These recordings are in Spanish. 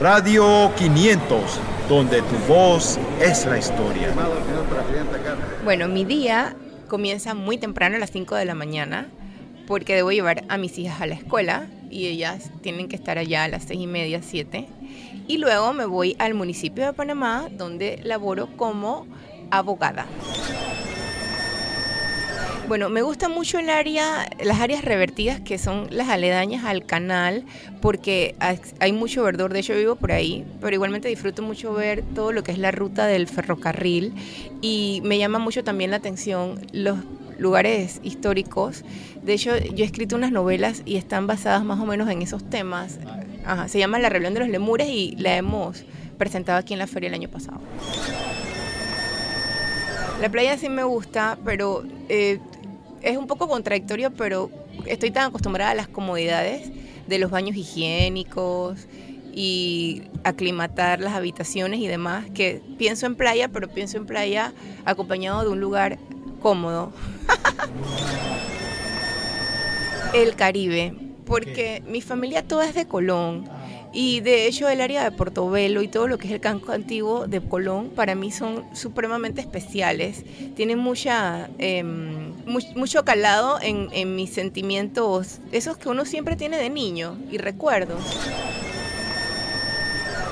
Radio 500, donde tu voz es la historia. Bueno, mi día comienza muy temprano a las 5 de la mañana porque debo llevar a mis hijas a la escuela y ellas tienen que estar allá a las 6 y media, 7. Y luego me voy al municipio de Panamá donde laboro como abogada. Bueno, me gusta mucho el área, las áreas revertidas que son las aledañas al canal, porque hay mucho verdor. De hecho, vivo por ahí, pero igualmente disfruto mucho ver todo lo que es la ruta del ferrocarril y me llama mucho también la atención los lugares históricos. De hecho, yo he escrito unas novelas y están basadas más o menos en esos temas. se llama La Rebelión de los Lemures y la hemos presentado aquí en la feria el año pasado. La playa sí me gusta, pero eh, es un poco contradictorio, pero estoy tan acostumbrada a las comodidades de los baños higiénicos y aclimatar las habitaciones y demás, que pienso en playa, pero pienso en playa acompañado de un lugar cómodo. El Caribe, porque mi familia toda es de Colón y de hecho el área de Portobelo y todo lo que es el campo antiguo de Colón para mí son supremamente especiales. Tienen mucha, em, mucho calado en, en mis sentimientos, esos que uno siempre tiene de niño y recuerdos.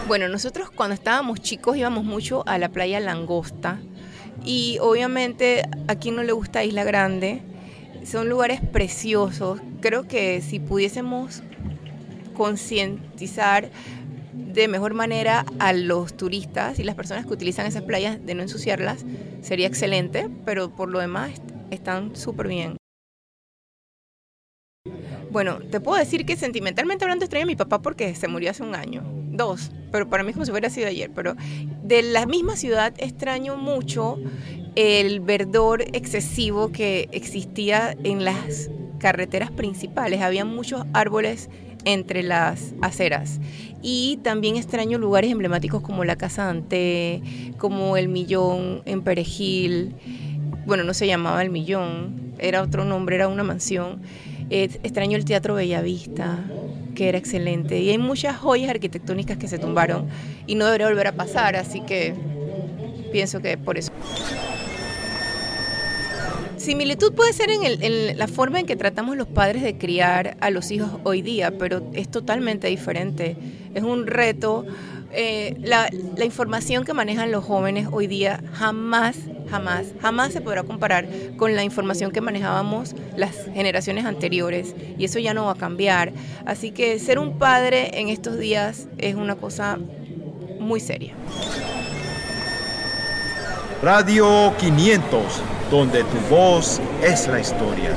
Bueno, nosotros cuando estábamos chicos íbamos mucho a la playa Langosta y obviamente a quien no le gusta Isla Grande, son lugares preciosos. Creo que si pudiésemos concientizar de mejor manera a los turistas y las personas que utilizan esas playas de no ensuciarlas sería excelente, pero por lo demás están súper bien. Bueno, te puedo decir que sentimentalmente hablando extraño a mi papá porque se murió hace un año, dos, pero para mí como si hubiera sido ayer, pero de la misma ciudad extraño mucho el verdor excesivo que existía en las carreteras principales, había muchos árboles entre las aceras. Y también extraño lugares emblemáticos como la Casa Ante, como el Millón en Perejil. Bueno, no se llamaba el Millón, era otro nombre, era una mansión. extraño el Teatro Bellavista, que era excelente. Y hay muchas joyas arquitectónicas que se tumbaron y no debería volver a pasar, así que pienso que por eso. Similitud puede ser en, la forma en que tratamos los padres de criar a los hijos hoy día, pero es totalmente diferente. Es un reto. Eh, la, la, información que manejan los jóvenes hoy día jamás, jamás, jamás se podrá comparar con la información que manejábamos las generaciones anteriores y eso ya no va a cambiar. Así que ser un padre en estos días es una cosa muy seria. Radio 500 donde tu voz es la historia.